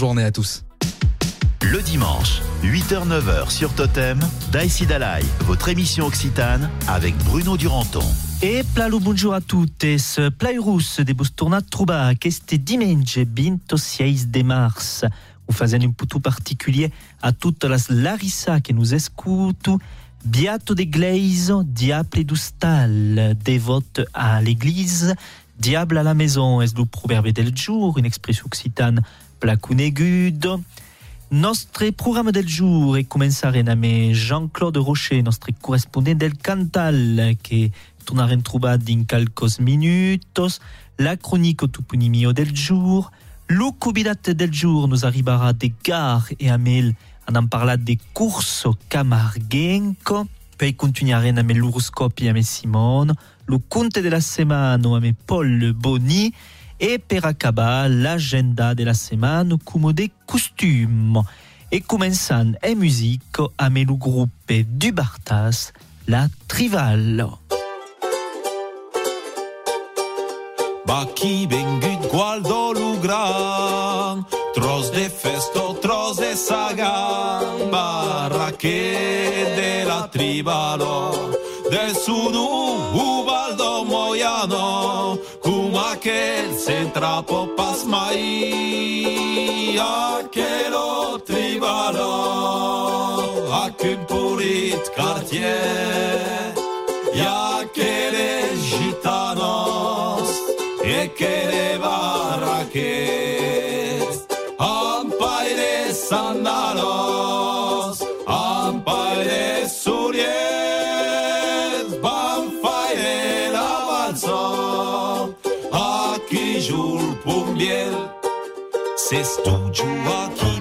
Journée à tous. Le dimanche, 8h-9h sur Totem, Daïsi Dalai, votre émission occitane avec Bruno Duranton. E plalo bonjour a tuttes, plairus de bus tornat trobar aquest diumenge 26 de mars. Ho fazem un putu particulier a tutte las Larissa que nous escutu, Beato de Gleiso, diable du stal, dévote à l'église, diable à la maison, est le proverbe del jour, une expression occitane placunegude. Nostre programme del jour est commençare avec Jean-Claude Rocher, notre correspondant del Cantal, que tornarem trobar din calcos minutos, la chronique au toponimio del jour, le convidat del jour nous arrivera de Gare et Amel en en parlant de corso camarguenco, poi continuarem amb l'horoscopi amb Simone, le conte de la setmana amb Paul Boni, et per acabar l'agenda de la setmana comme de costumes. Et commençant en musique amb le groupe du Bartas, la Trival. Bacchi vengut guardo lu gran, tros de festo, tros de sagan, barraque de la tribalo, del sudu ubaldo moiano, Aquel se trapo pasmai Aquel o tribala Aquel purit cartier Y aquel es gitanos E que le barraquet Ampaire sandal se studio aquí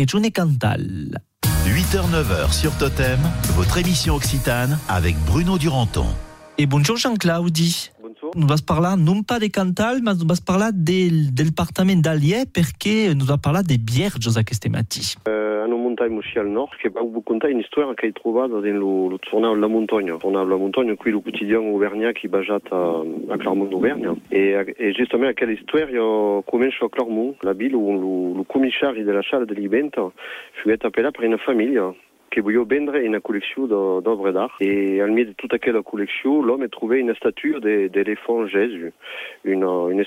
régions Cantal. 8h-9h sur Totem, votre émission Occitane avec Bruno Duranton. Et bonjour Jean-Claudi. Bonjour. Nous vas parler non pas des Cantal, mais nous vas parler del, département d'Allier, perché nous vas parler des bières a queste mati. Montagne aussi al nord, che va vous contar une histoire che hai trovato nello lo tornado alla montagna. Tornado alla montagna, qui le quotidien auvergnat qui bajat a, a Clermont d'Auvergne. E, e giustamente aquella storia io comincio a Clermont, la ville où le, le commissaire de la salle de l'Ibenta fut appelé par une famille che voglio vendere una collection d'o- d'œuvres d'art. Et al milieu de toute aquella collection, l'homme a trouvé une statue de- d'éléphant Jésus, une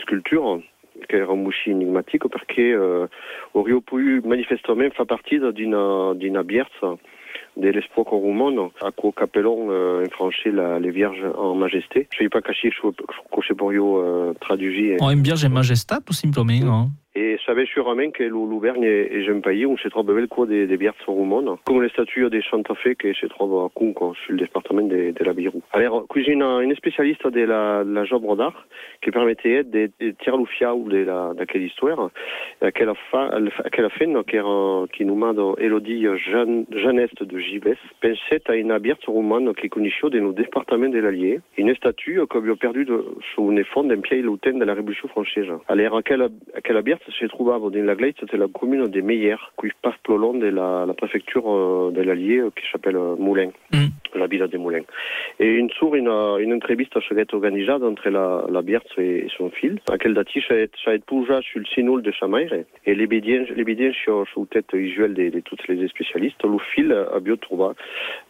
sculpture che era un musci enigmatico perché eh, aurait pu manifestement fa partita d'una d'una bierza dell'espoco romano a Capellon euh, la, les Vierges en majesté. Je ne sais pas caché que je pourrais euh, traduire. En une Vierge Majestat, tout simplement. Hein. E savais sûrement que l'Auvergne est un pays où se trouve beaucoup de, de Vierges romanes, comme les statues de Santa Fe qui se trouvent à Cunco, sur le département de, de la Birou. Alors, j'ai une, une spécialiste de la, la œuvre d'art qui permettait de, de tirer le fiau de la, de quelle histoire, euh, qu'elle a, qu'elle a fait, qui, era, qui nous manda Elodie Jean, Jeanneste de Givès, pensait à une Vierge romane qui connaissait dans le département de l'Allier, une statue qu'on avait perdue de, sur une fond d'un pied l'automne de la Révolution française. Alors, quelle, quelle Vierge se la Glade, c'était la commune de Meyer, qui passe le long de la, la préfecture euh, de l'Allier, euh, qui s'appelle euh, Moulins, Mm. la ville de Moulins. Et une sour, une, une entrevista s'est organisée entre la, la Bierce et, son fils, à laquelle date, ça a été pouja sur le sinul de Chamaire, et l'évidence, l'évidence sur, sur tête visuelle de, de tous les spécialistes, le fil a bien trouvé,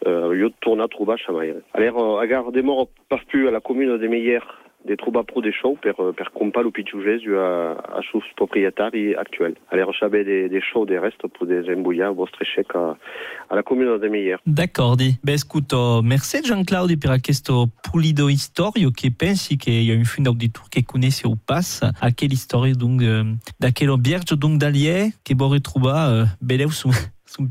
euh, a bien tourné à trouver Chamaire. Alors, à garde des morts, pas plus à la commune des troba des shows per, per compar lo pitjugès a, a sus proprietari actuel. Alors, saber des, des shows des restes pour des embouillar vostre chèque à, à la commune de Meyer. D'accord, di. Ben, merci Jean-Claudio per questo pulido historio che pensi che io in fin d'auditor che conosce o pass a quelle histoire donc euh, da quello Vierge donc d'Allier che bo retrouva euh, beleu su, su un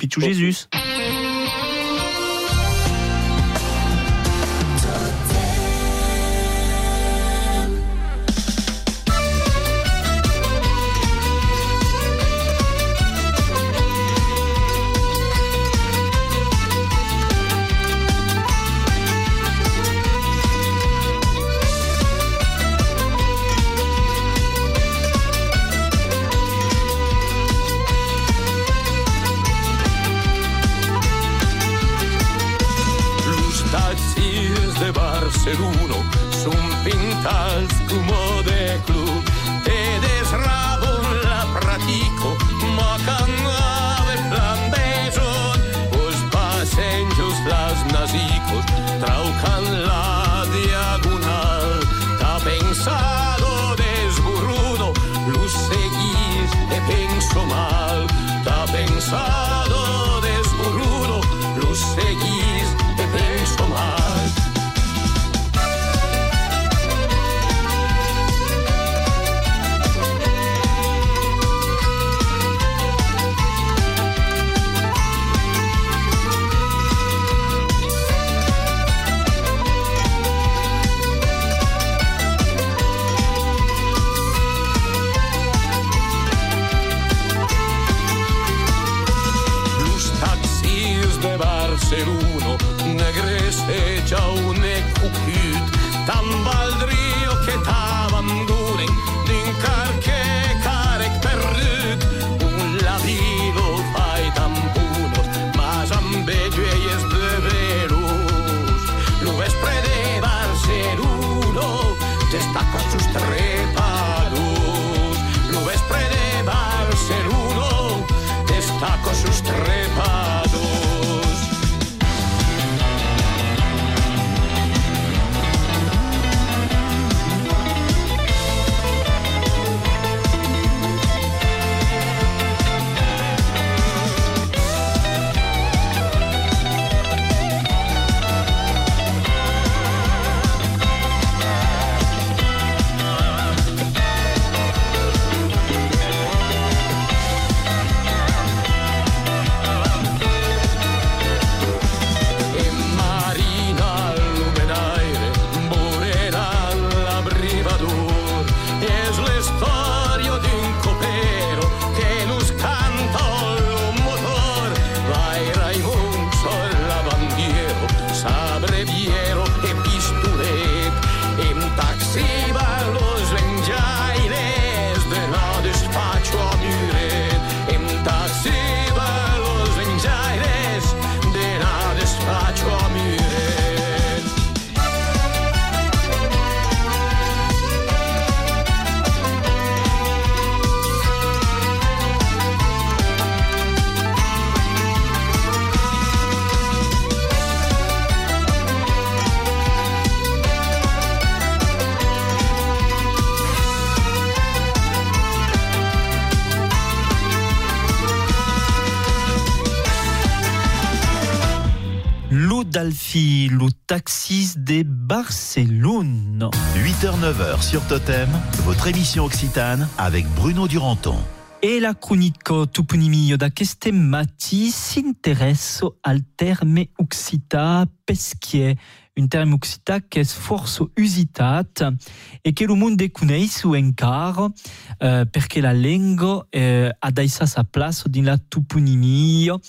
8h-9h sur Totem, votre émission Occitane avec Bruno Duranton. E la cronico toponimio da queste mati s'interesso al terme uxita peschier, uxita che è forse usitat e che lo mondo conosce encara eh, perché la lingua eh, ha daisa sa place din la toponimio,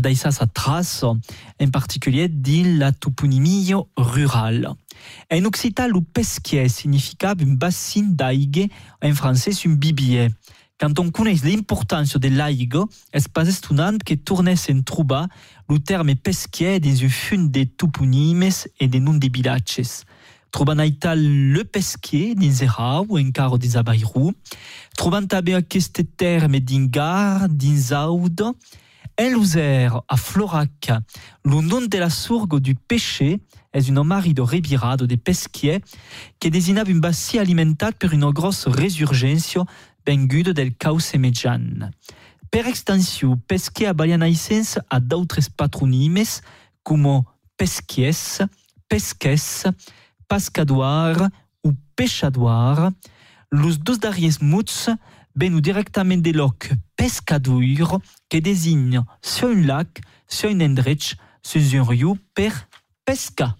daisa sa trace, in particolare din la toponimio rural. En occitan, le peschier significava un bassin d'aigua, en français un bibier. Quand on connaît l'importance de l'aigua, es pas étonnant que tournesse en trobar le terme pesquier dans un fund de toponymes et de noms de villages. Trobant aital le pesquier dins Erau ou encara des Abairou, trobant també aquest terme d'Ingar, dins Aude, en l'user a Florac, le nom de la sourgue du péché est un mari de rebirado de pesquier qui désignava un bassin alimentat per une grosse résurgence venguda del cauce median. Per extensió, pesquer a balianaïsens a d'autres patronymes com pesquies, pesques, pescadoir ou pêchadoir. Los dos darriers muts venu directament de loc pescadoir que désigne sur un lac, sur un endrech, sur un riu per pesca.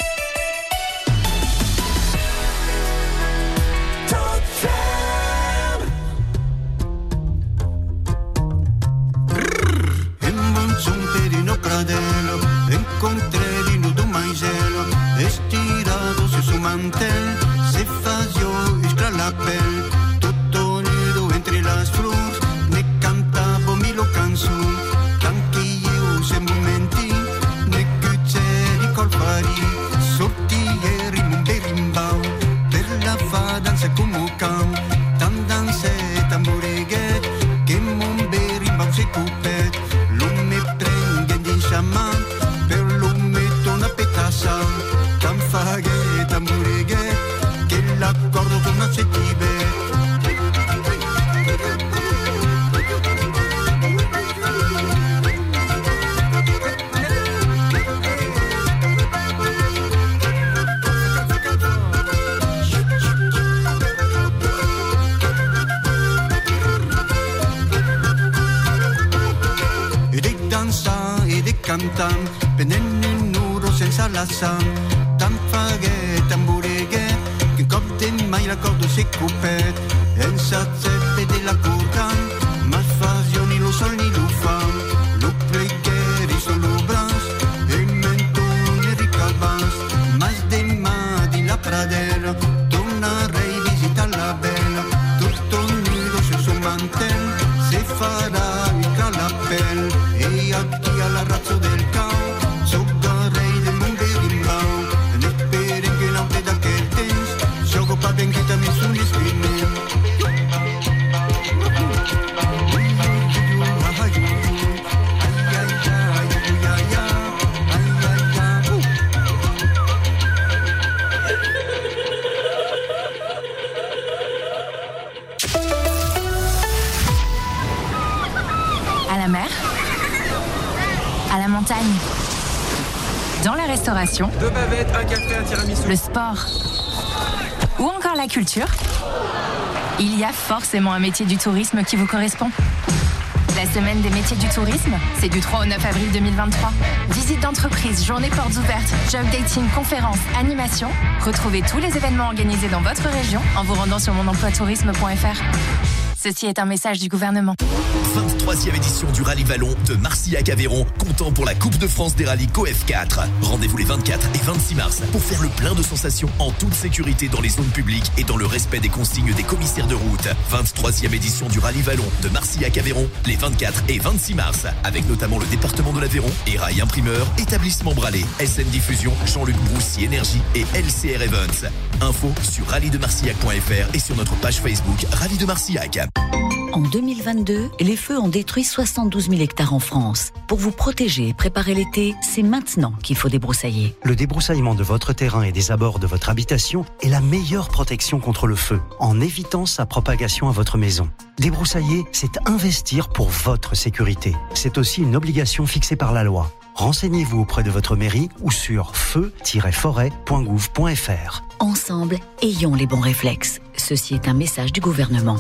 L'accordo si cupet e in sazzette della curcan ma Le sport Ou encore la culture Il y a forcément un métier du tourisme qui vous correspond. La semaine des métiers du tourisme, c'est du 3 au 9 avril 2023. Visite d'entreprise, journée portes ouvertes, job dating, conférences, animations. Retrouvez tous les événements organisés dans votre région en vous rendant sur monemploitourisme.fr. Ceci est un message du gouvernement. 23e édition du Rallye Vallon de Marcillac-Aveyron, pour la Coupe de France des rallyes COF 4. Rendez-vous les 24 et 26 mars pour faire le plein de sensations en toute sécurité dans les zones publiques et dans le respect des consignes des commissaires de route. 23e édition du Rallye Vallon de Marcillac-Aveyron les 24 et 26 mars, avec notamment le département de l'Aveyron et Rail Imprimeur, Établissement Bralé, SN Diffusion, Jean-Luc Broussy Énergie et LCR Events. Info sur rallyedemarcillac.fr et sur notre page Facebook Rallye de Marcillac. En 2022, les feux ont détruit 72 000 hectares en France. Pour vous protéger et préparer l'été, c'est maintenant qu'il faut débroussailler. Le débroussaillement de votre terrain et des abords de votre habitation est la meilleure protection contre le feu, en évitant sa propagation à votre maison. Débroussailler, c'est investir pour votre sécurité. C'est aussi une obligation fixée par la loi. Renseignez-vous auprès de votre mairie ou sur feu-forêt.gouv.fr. Ensemble, ayons les bons réflexes. Ceci est un message du gouvernement.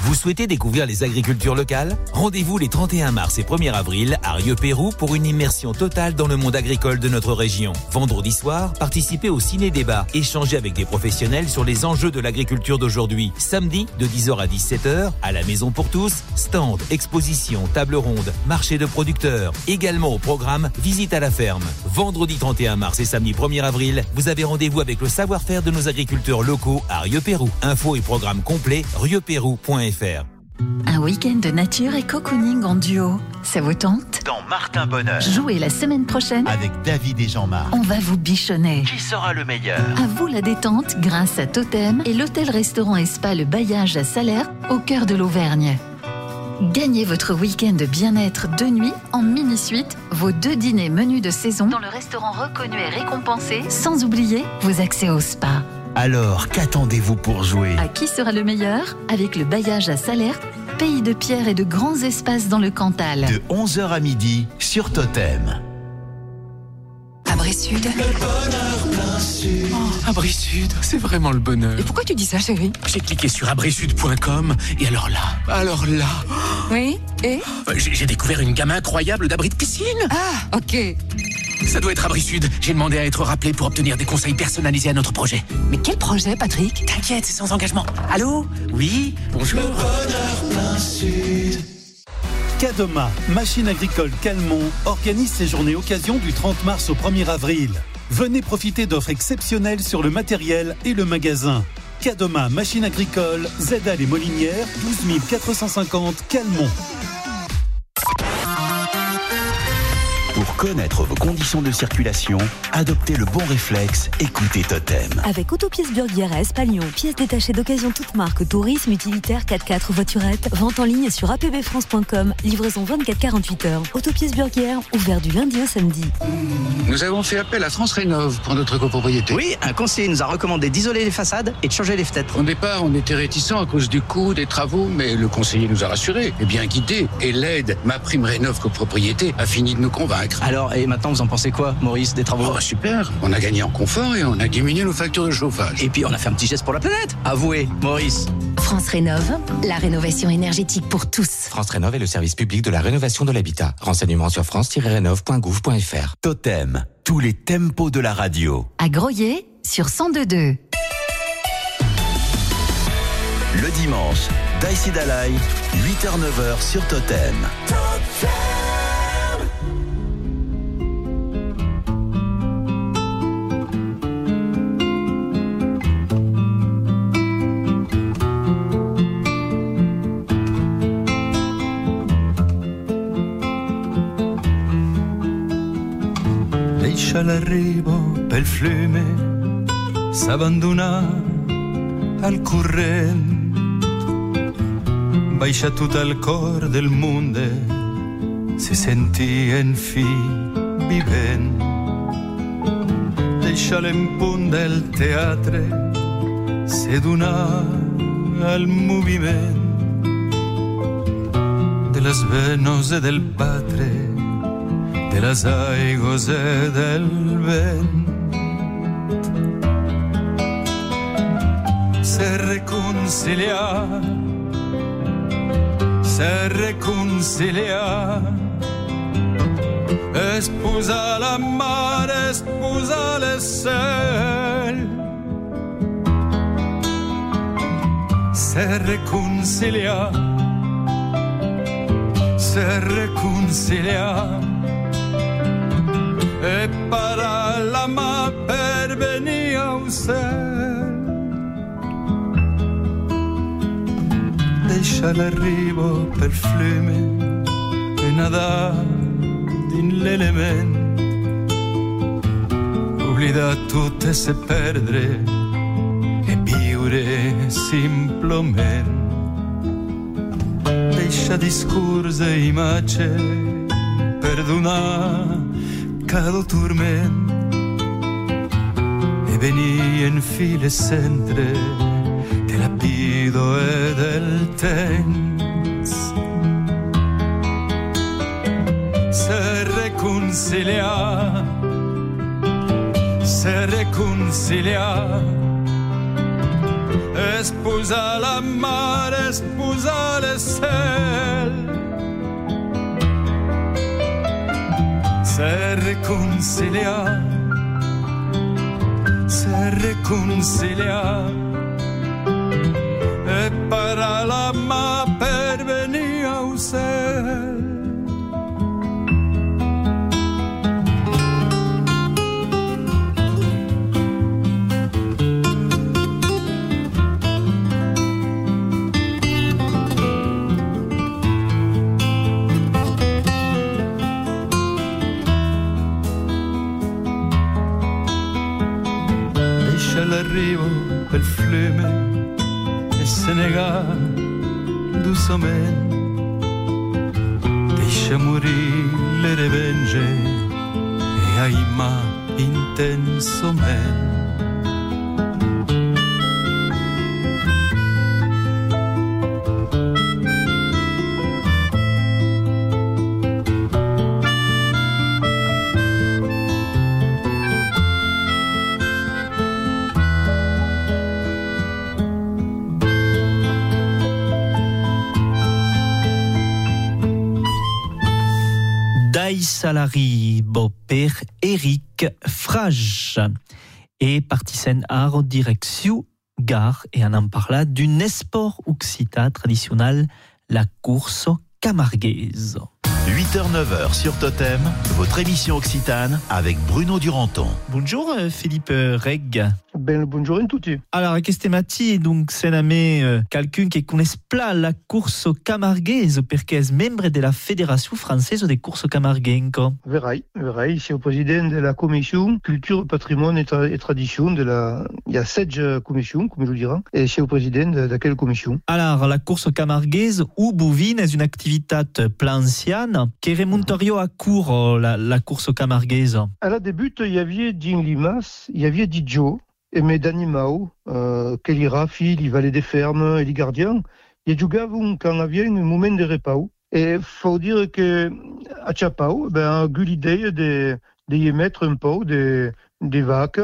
Vous souhaitez découvrir les agricultures locales? Rendez-vous les 31 mars et 1er avril à Rieux-Pérou pour une immersion totale dans le monde agricole de notre région. Vendredi soir, participez au ciné-débat, échangez avec des professionnels sur les enjeux de l'agriculture d'aujourd'hui. Samedi, de 10h à 17h, à la Maison pour tous, stand, exposition, table ronde, marché de producteurs. Également au programme, visite à la ferme. Vendredi 31 mars et samedi 1er avril, vous avez rendez-vous avec le savoir-faire de nos agriculteurs locaux à Rieux-Pérou. Info et programme complet, rieupérou.fr. Un week-end de nature et cocooning en duo. Ça vous tente? Dans Martin Bonheur. Jouez la semaine prochaine. Avec David et Jean-Marc. On va vous bichonner. Qui sera le meilleur? À vous la détente grâce à Totem et l'hôtel-restaurant et spa Le Bailliage à Salaire au cœur de l'Auvergne. Gagnez votre week-end de bien-être de nuit en mini-suite, vos deux dîners menus de saison dans le restaurant reconnu et récompensé, sans oublier vos accès au spa. Alors, qu'attendez-vous pour jouer À qui sera le meilleur Avec le Bailliage à Salaire, pays de pierre et de grands espaces dans le Cantal. De 11h à midi sur Totem. Abri Sud. Oh, Abri Sud, c'est vraiment le bonheur. Et pourquoi tu dis ça, chérie J'ai cliqué sur abrisud.com et alors là, alors là, Oui Et j'ai j'ai découvert une gamme incroyable d'abris de piscine. Ah, ok. Ça doit être Abri Sud. J'ai demandé à être rappelé pour obtenir des conseils personnalisés à notre projet. Mais quel projet, Patrick? T'inquiète, c'est sans engagement. Allô? Oui Bonjour. Cadoma, machine agricole Calmont, organise ses journées occasion du 30 mars au 1er avril. Venez profiter d'offres exceptionnelles sur le matériel et le magasin. Cadoma, machine agricole, ZA les Molinières, 12 450 Calmont. Pour connaître vos conditions de circulation, adoptez le bon réflexe, écoutez Totem. Avec Autopièces Burguière à Espalion, pièces détachées d'occasion toute marque, tourisme, utilitaire, 4x4, voiturette, vente en ligne sur apbfrance.com, livraison 24-48 heures. Autopièces Burguière, ouvert du lundi au samedi. Nous avons fait appel à France Rénov pour notre copropriété. Oui, un conseiller nous a recommandé d'isoler les façades et de changer les fenêtres. Au départ, on était réticents à cause du coût des travaux, mais le conseiller nous a rassurés et bien guidés. Et l'aide, ma prime Rénov copropriété, a fini de nous convaincre. Alors, et maintenant, vous en pensez quoi, Maurice, des travaux Oh, super On a gagné en confort et on a diminué nos factures de chauffage. Et puis, on a fait un petit geste pour la planète. Avouez, Maurice. France Rénove, la rénovation énergétique pour tous. France Rénov est le service public de la rénovation de l'habitat. Renseignements sur france-rénov.gouv.fr. Totem, tous les tempos de la radio. À Groyer, sur 102.2. Le dimanche, Dalai, 8h-9h sur Totem. Deixa l'arrivo pel fiume, s'abbandona al corrent, baixa tot el cor del monde, se senti en fi vivent. Deixa l'empunt del teatre, se donar al moviment de les venos e del patre, de les aigües del vent. Se reconciliar, se reconciliar, posar la mar, es posar el cel. Se reconciliar, se reconciliar e para la mà per venir al cel. Deixa l'arrivo per flume e nadar din l'element. Oblidar tot e se perdre e viure simplement. Deixa discurs e imatge per donar cada turment e venir en file centre de la pido e del temps. Se reconciliar, se reconciliar. Esposa la mar, esposa le cel. Se reconciliar, se reconciliar. Doucement. Deixa morir le revenge e aima intensament. Salari Boper Eric Frage et partisan art direction gare et on en parla d'une sport occita traditionnel la course camarguaise. 8h-9h sur Totem, votre émission Occitane avec Bruno Duranton. Bonjour euh, Philippe euh, Reg. Ben, le bonjour à tutti. Alors, queste matti, donc, c'est nommé euh, quelqu'un qui connaît pas la course camarguaise, perché est membre de la Fédération française des courses camarguenses. Verrai, verrai, c'est au président de la commission culture, patrimoine et, tra- et tradition de la, il y a sept euh, commissions, comme je le dirais, et c'est au président de, de quelle commission? Alors, la course camarguaise ou bouvine est une activité plan ancienne qui remonterait à court euh, la, la course camarguaise. À la débute, il y avait Dean Limas, il y avait Didio, et mes Danimao, euh, Kelly Raffi, les valets des fermes et les gardiens. Il y a quand il avait un moment de repos. Et faut dire que à Chapao, ben, l'idée de, de y mettre un peu des, des vaques,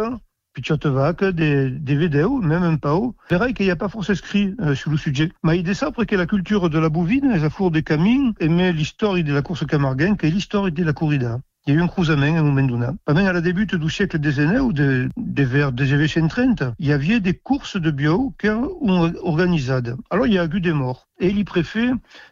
vaques, des, des vidéos, même un. C'est vrai qu'il n'y a pas forcément écrit euh, sur le sujet. Mais il ça après que la culture de la bovine, les affaires des camins, et mais l'histoire de la course camarguaine, que l'histoire de la corrida. Il y a eu un croisement à donné. Pas même à la début du siècle années ou de, des vers des événements 30, il y avait des courses de bio qui ont organisées. Alors il y a eu des morts. Et les préfets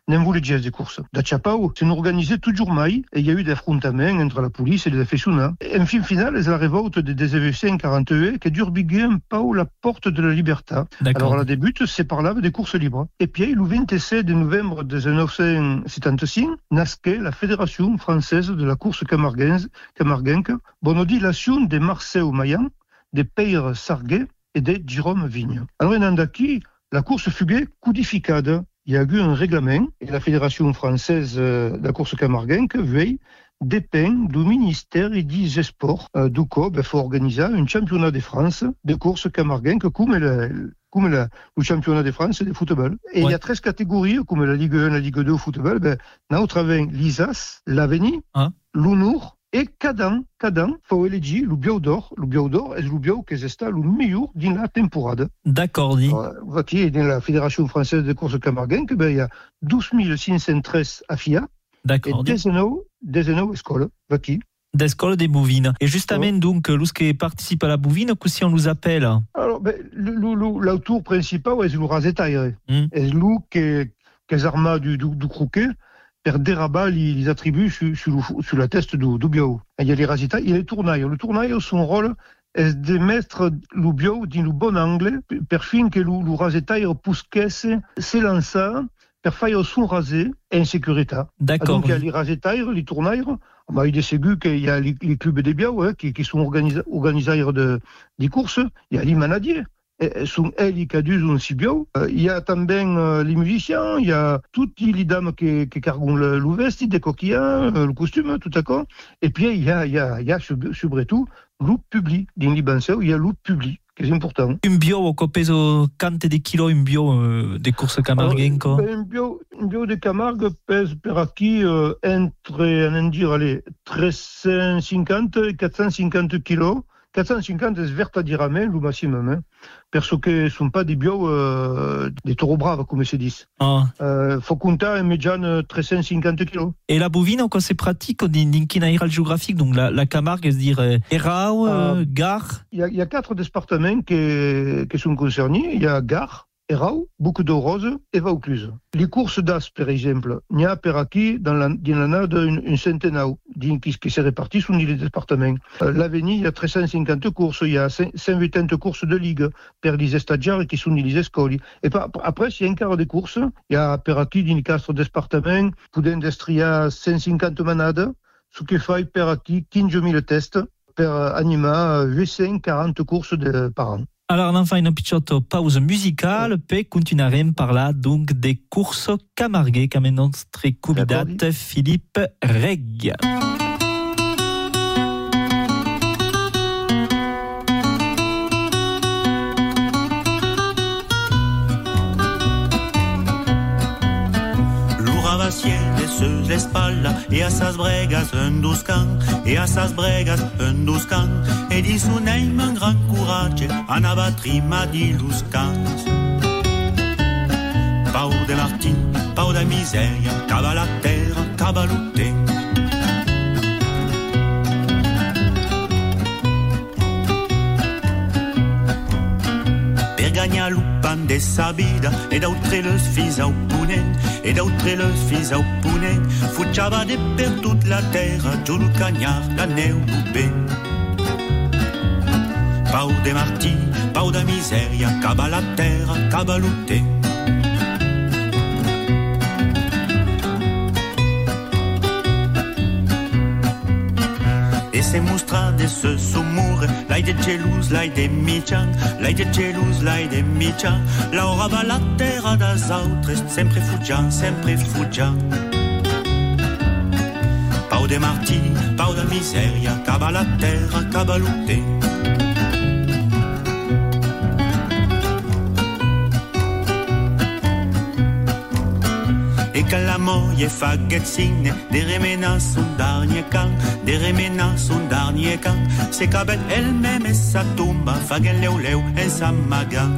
n'en voulaient pas des courses. Da Chapao, c'est organisé toujours mai, et il y a eu des affrontements entre la police et les affectionnats. Et en fin final, c'est la révolte des événements 41 qui dure biguer un peu la porte de la liberté. Alors à la début, c'est par là des courses libres. Et puis, le 27 de novembre 1975, nasquait la Fédération française de la course camarguenque, bonodilation des Marseille Mayan, des Peyre Sarguet et des Jérôme Vigne. Alors, en Andaki, la course fuguée codificade. Il y a eu un règlement et la Fédération française euh, de la course camarguenque veille dépend du ministère et des sports. Euh, du coup, il faut organiser un championnat de France de course camarguenque comme le, comme le, le championnat de France de football. Et il y a 13 catégories, comme la Ligue 1, la Ligue 2 au football. Ben, nous l'ISAS, l'Aveni, l'UNUR, et Cadan, Cadan, faut élegir le bio d'or, le bio d'or est le bio qui est le meilleur dans la temporade. D'accord, dit. Est dans la Fédération française de course camarguaine, que ben, il y a 12 513 affiliés. D'accord. Et 19, 19 écoles, qui? D'école des bouvines. Et justement, donc, lorsque participe à la bouvine, que si on nous appelle? Alors, ben, l'autour principal est le rasetaire. Mm. Et le qui qui est armé du, du, du croquet, per dérabat les, les attributs sur, sur, sur la teste du, du bio. Il y a les rasetaires, il y a les tournailles. Le tournaille, son rôle est de mettre le bio dans le bon angle, per fin que le, le rasetaire puisse s'élancer per faire son rasé en sécurité. D'accord. Donc, il y a les rasetaires, les tournailles, bah, il est ségur qu'il y a les, les clubs des biens hein, qui, qui sont organisateurs de, des courses. Il y a les manadiers. Et, sont elles qui adusent un si bio. Euh, il y a também euh, les musiciens, il y a toutes les dames qui, qui cargont le, le veste, des coquilles, euh, le costume, tout d'accord. Et puis, il y a, il y a, il y a surtout le public. Dans les banseurs, il y a le public qui est important. Un bio, o peso quante de kilos un bio euh, des courses camarguenques Alors, ben, un, bio, un bio de Camargue pèse per acquis euh, entre, on en dire, allez, 350 et 450 kilos. 450 es vertadirament le maximum, hein, perso que ne sont pas des bio euh, des taureaux braves, comme se dit. Ah. Euh, faut compter en médiane 350 kilos. Et la bovine, quoi, c'est pratique quin airal géographique, donc la, la Camargue, c'est dire euh, Erau, euh, Gare Il y, a, il y a quatre départements qui, qui sont concernés. Il y a Gare, Erau, beaucoup de Rose et Vaucluse. Les courses d'As, par exemple, il y a per acquis dans la, une, centaine qui, qui se répartissent sur les départements. Euh, L'Avenir, il y a 350 courses, il y a 180 courses de ligue per les estadiaires qui sont les escoli. Et après, s'il y a un quart de courses, il y a per acquis dans les quatre départements, poudin d'estria 150 manades, ce qui fait per acquis 15 000 tests per anima 840 courses de, par an. Alors, on fait une petite pause musicale, puis continuerons par là, donc, des courses camarguées, comme notre candidat Philippe Reg. Sus l'espalda e a sas bregas un duscan e a sas bregas un duscan e di su neim un gran coratge anava trima di luscans Pau de Martin, pau da miseria, cava la terra, cava. Gagnar lupan de sabida e d'autre les fils au ponent e d'autre les fils au ponent fugiava de per toute la terra giù il cagnar la neu ben Pau de Martí, pau de miseria, cava la terra, cava lutte. E se mostra de se sumur, l'ai de gelus, l'ai de mitjan, l'ai de gelus, l'ai de mitjan, Laura va la terra das autres, sempre fugian, sempre fugian. Pau de Martí, pau de miseria, cava la terra, cava lutte. E que la moie fa getzine, de remena son dernier camp, de remena son dernier camp, se cabet elle-même et sa tomba, fa gen leu leu en sa magan.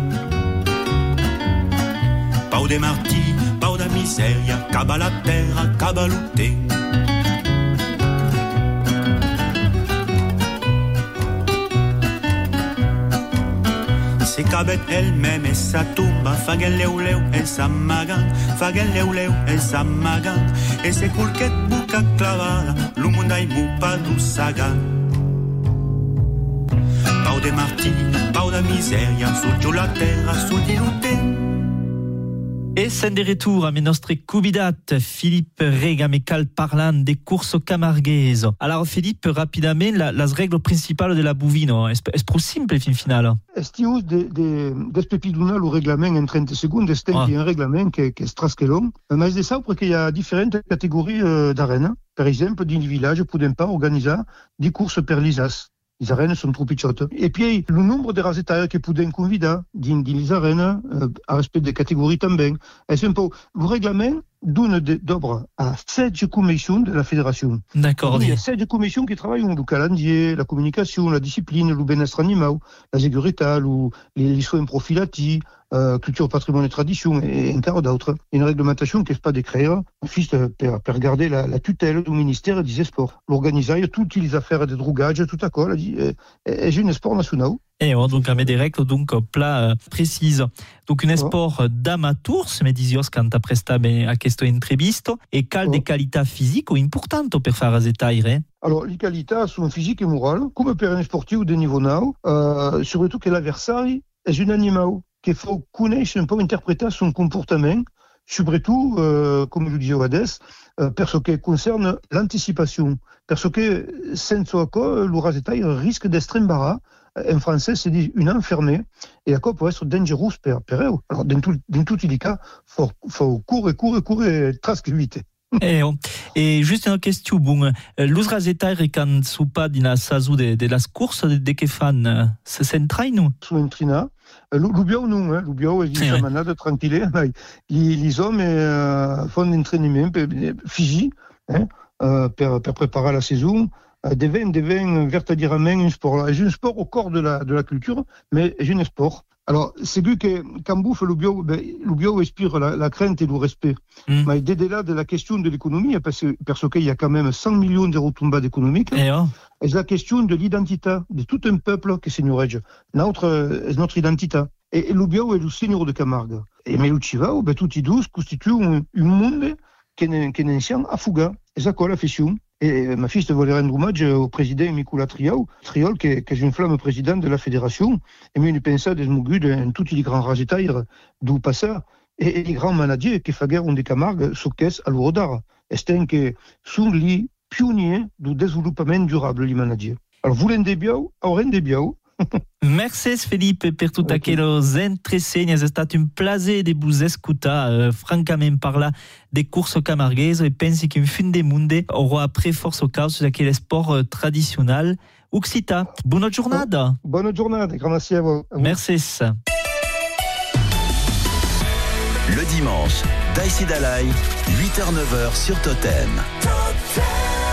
Pau de martí, pau de miseria, cava la terra, cava lutte. se cabet el mem e sa tumba faguel leu leu e sa magan faguel leu leu e sa magan e se curquet buca clavada lo mundo ai mu pa du saga Pau de Martina, pau de miseria, sur la terra, sur di lo temps. Lutte. Et c'est de retour à mes nostres cubidat, Philippe Rega, mecal parlant des courses camarguaises. Alors, Philippe, rapidement, la, las règles principales de la bovino, est-ce est trop simple, fin final? Estius de, de, despepiduna le règlement en 30 secondes, este ah. un règlement qui, est strasque long. Mais de ça, parce qu'il y a différentes catégories euh, d'arènes. Par exemple, dans les villages, poden pas organiser des courses per lisas. Les arènes sont trop petites. Et puis, le nombre de rasetaires que poden convider dans, les arènes, euh, à respect des catégories também. Un peu, le règlement donne d'ordre à sept commissions de la fédération. D'accord. Il y a sept commissions qui travaillent le calendrier, la communication, la discipline, le bien-être animal, la sécurité, le, les, soins prophylaxie, euh, culture, patrimoine et tradition, et quart d'autres. Une réglementation qui n'est pas d'écrire, fils per, per garder la, la, tutelle du ministère des Sports. L'organiser toutes les affaires de drogage, tout à quoi, et, et, et un sport national. Et on donc met des règles donc plat euh, précises. Donc un sport d'amateur, me disios quand après ça a questo entrevisto et cal des qualités physiques ou importantes per faire les taille. Alors, les qualités sont physiques et morales, comme per un sportif de niveau now, euh, surtout que l'adversaire est un animal qu'il faut connaître un peu interpréter son comportement, surtout, euh, comme je disais au Hades, euh, pour ce qui concerne l'anticipation. Parce que, sans quoi, l'ourazetai risque d'être embarras. En français, c'est dit une enfermée, et la peut être dangerous per, per eux. Alors, dans, tout, tous les cas, il faut, faut courir, courir, courir, presque vite. Et, oh. et juste une question, bon, euh, l'us razetar quand soupa dina sazu de, de las courses de, de que fan, se s'entraîne ou? Su entrina. L'ubiau non, eh? l'ubiau és Sí, yeah, ouais. manada tranquille. Li, li hommes eh, fan d'entraînement per, fisi eh? eh, per, per preparar la saison. Eh, Devient, devient vertadirament un sport. És un sport au corps de la, de la culture, mais és un sport. Alors, c'est vu que quand bouffe le bio, ben, le bio inspire la, la crainte et le respect. Mm. Mais dès là de la question de l'économie, parce, que- parce qu'il y a quand même 100 millions de retombées économiques, Et oh. c'est la question de l'identité de tout un peuple que c'est. Notre, euh, notre identité. Et, et le bio est le seigneur de Camargue. Et mais le Chivao, ben, tout i douze constitue un, un monde qui est, est ancien à Fuga. Et ça, quoi, la fashion. Et euh, ma fille voulait rendre hommage au président Mikula Triau, Triol, qui est, qui est une flamme président de la fédération, et mais une pensée des mogus d'un tout les grands ragetaires d'où passa, et, les grands managers qui font des Camargue sur caisse à l'Ourodar. Et c'est que sont les pionniers du développement durable, les managers. Alors, vous l'en des biao, aurez des biao, Merci Felipe per tutte aquellos entresegnes. È stato un plaisir de vous escutar uh, francament parlar de course camarguese e pensi qu'un fin de monde aurà après force au caos d'aquel sport uh, traditionnel occità. Bonne giornata. Bonne journée, grand merci à vous. Merci. Le dimanche, Daïsi Dalai, 8h-9h sur Totem. Tu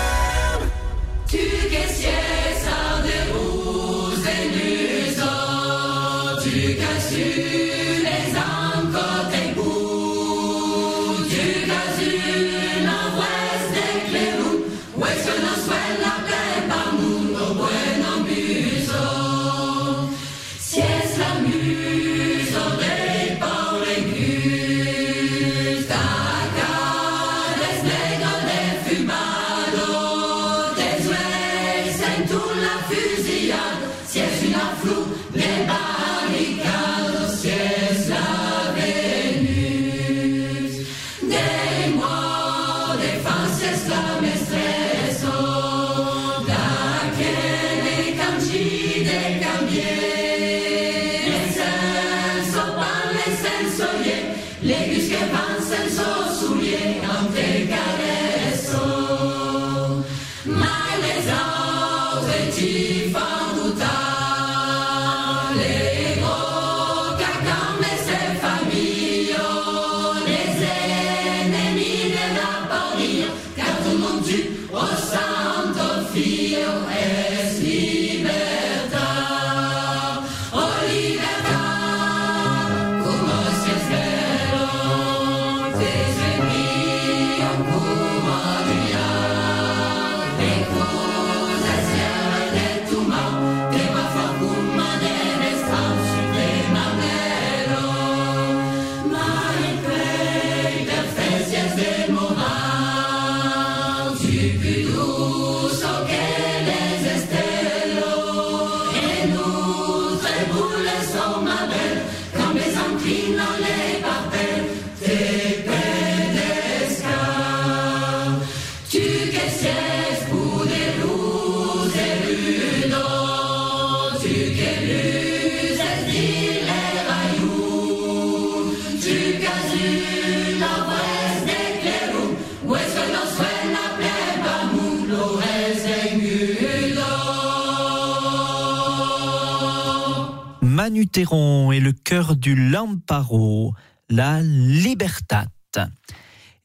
Et le cœur du Lamparo, la Libertat.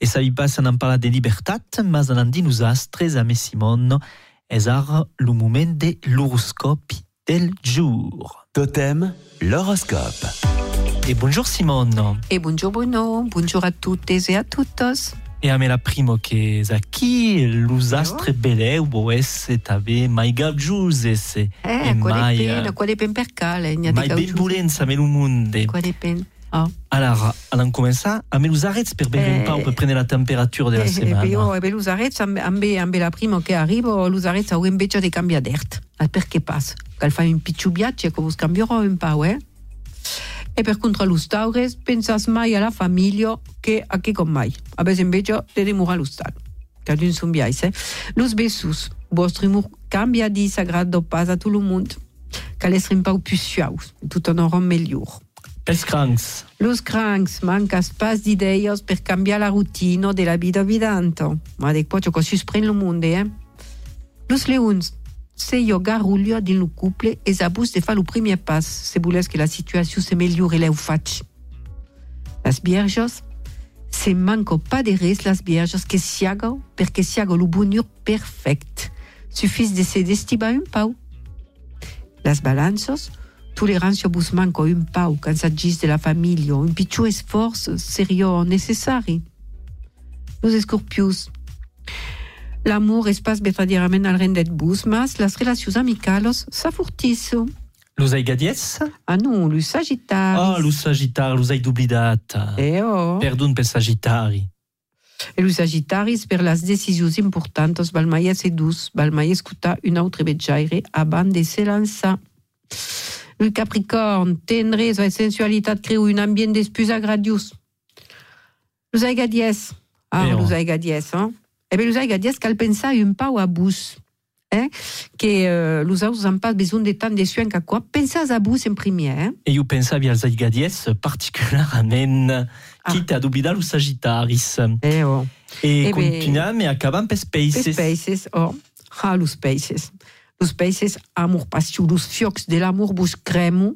Et ça y passe, on en parle de Libertat, mais on en dit nous astres à Messimon, et ar le moment de l'horoscope del jour. Totem, l'horoscope. Et bonjour Simone. Et bonjour Bruno, bonjour à toutes et à tous. E a me la primo che los astres belle boes et ave mai gagiuse se Eh, e quale mai pena, quale pen per cale, gna mai ben bulenza me lo monde. Quale pen. Oh. Alors, allons commencer a me los arrêts per bere un Eh. po' per prendere la temperatura della Eh, eh, settimana. Però eh, l'usaret, ambe, ambe la prima che arrivo, l'usaret ha invece di cambiare d'ert. Ah, Perché passa? Che fa un picciubiaccio che vi cambierò un po', eh? E per contro lo staures, pensas mai alla famiglia che a che con mai. Abes invece de demura lo stato. Che d'un son biais, eh? Los besus, vostro imur cambia di sagrado pas a tout le monde. Che l'estri un po' più suaus, tutto un rom miglior. Pels cranks. Los cranks mancas pas d'ideias per cambiar la routine de la vida vidanto. Ma de pocio così spren lo mondo, eh? Los leons, se io garulio din lo couple es abus de fa lo premier pas, se voles que la situació se meliore le faig. Las vierges, se manco pas de res las vierges que siago perché siago lo bonheur perfect. Suffis de se destiba un pau. Las balanços, tolerança bus manco un pau quand s'agis de la família, un pitjor esforç serio necessari. Los escorpius, L'amour es pas verdaderament al rendet bus, mas las relacions amicalos s'afurtisso. Los aigadies? Ah non, lu sagittaris. Ah, los sagittari, los ai dublidat. Eh oh. Perdon per sagittari. E lu sagittaris per las decisions importantes val mai sedus, val mai escutar un abans de se lançar. Le capricorn, tendresa e sensualitat creu un ambient despus agradius. Los aigadies. Ah, Eh oh. los aigadies, hein? Eh bien, los aigadies cal pensar un pau a bus. Eh? Que uh, los aus han pas besoin de tant de soin qu'à quoi? Pensas a bus en premier, eh? E io pensavi als aigadies particularment quitte los sagittaris. Eh oh. E Eh ben- e spaces. Spaces, oh. Ah, los spaces. Los spaces, amour, passion, los fiocs de l'amour bus cremo.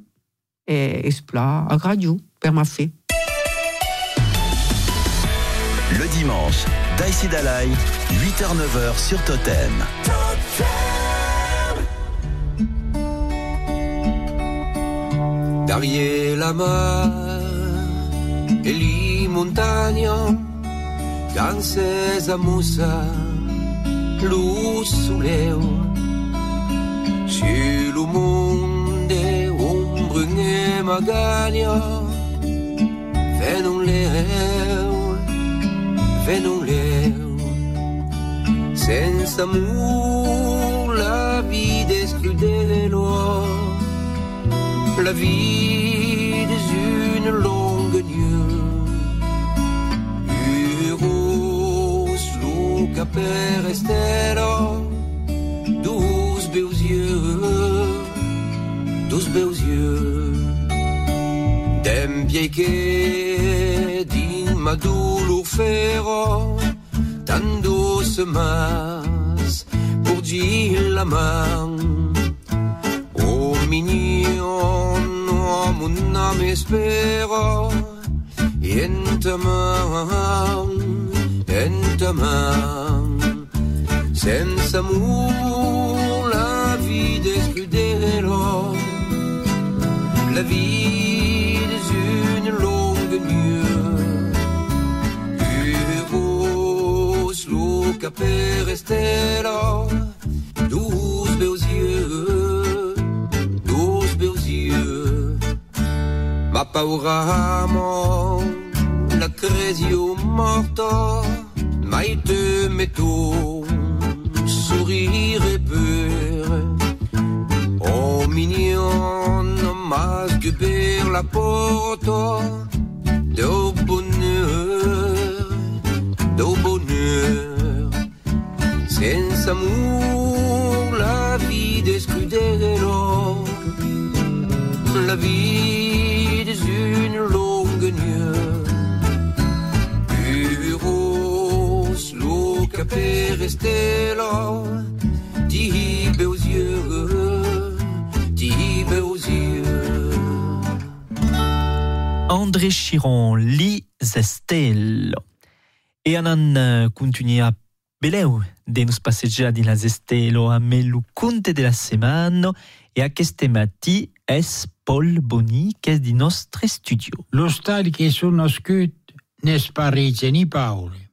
E espla, agradiu, per ma. Le dimanche, Dalai, 8h-9h sur Totem. Derrière la mer et les montagnes, ces amusa, le sur le monde, ombre et magagne, venons les, venons les, sans amour, la vie d'escudero la vie des une longue nuit. Douze beaux yeux, douze beaux yeux. Ma ferro, tant doucement pour dire la main. Oh mignon, oh mon âme espère, en ta main, en ta main. Sans amour, la vie d'escudero, la vie Luca per Estero, douze beaux yeux, douze beaux yeux. Ma paura amo, la cresio morto, mai te metto, sourire et peur. Oh mignon, masque per la porta, do bonheur, do bonheur. Sans amour, la vie d'escudero, la vie des une longue nuit. Euros, Luca per Estelo, ti beaux yeux, ti beaux yeux. André Chiron, Li Zestello. E anan uh, continua beleu de nos passejar di la Zestello a me lo conte de la setmana e aquest matí es Paul Boni è di nostre studio. Lo stali che sono scut ne sparizze ni paure.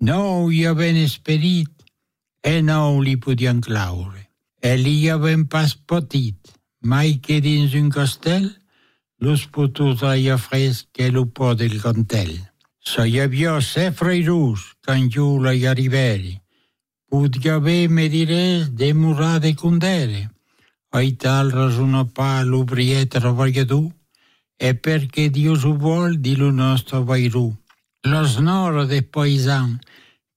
No, io ben esperit e no li podiam claure. E li ben pas potit, mai che dins un castell, los potus aia fresc che lo po del cantel. so ye jeg bjøsse freirus kan jula jariveri. Putgave medires demurade cundere. Aital rasuna palu prietra vargadu. E perché Dio su vuol di lo nostro vairu. Lo snoro de paesan,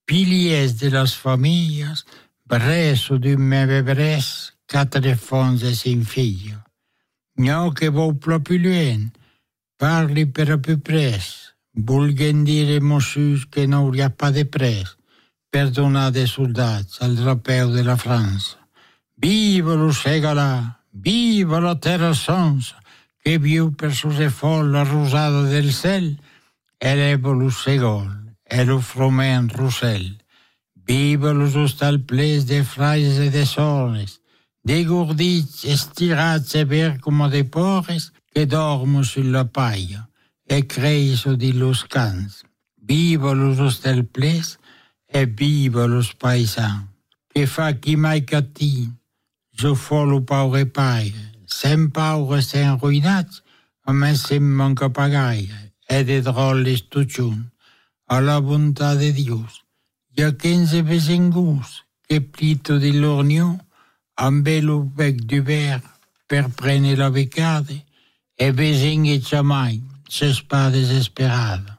pilies de las famiglias, bresso di me bebres, catre fonze sin figlio. Gno che vou proprio luen, parli per più presso. Vulguen dire Mossus que n'hauria pas de pres per donar soldats al drapeu de la França. Viva l'Ocegala! Viva la terra sons, que viu per sus efol la rosada del cel, eleva l'Ocegol, e lo froment Rossell. Viva los hostalplers de frases e de soles, de gordits estirats e ver com de porres que dormo sur la paia e creixo di los cans. Viva los hostalplers e viva los paisans. Que fa qui mai catí, jo folo paure paire, sem paure sem ruïnats, a més sem manca pagaire, e de droles tutxun, a la bontat de Dios. Hi ha quinze besengus que plito di l'ornió, amb el bec du vert per prendre la becade, e besenghe jamais s'espa desesperada,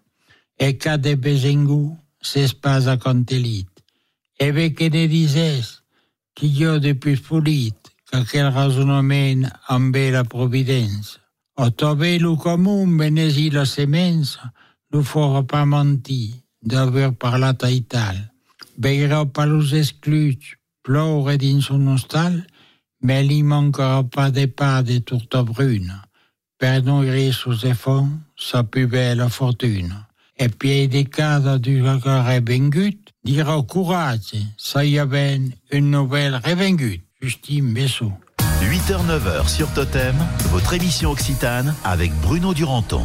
e cada besengu s'espasa contelit, e ve que ne dises que jo depuis polit, que aquel razonament amb la providència. O tove lo comú venesi la semença, no fora pas mentir d'aver parlat a tal. Veirà pas los excluts, ploure dins hostal, mais li manquera pas de pas de tourta bruna, per nourrir sus efforts sa plus belle fortune. E pied de cada du regard vengut, dira courage, ça y avait une nouvelle revengue. Justine Bessot. 8h-9h sur Totem, votre émission Occitane avec Bruno Duranton.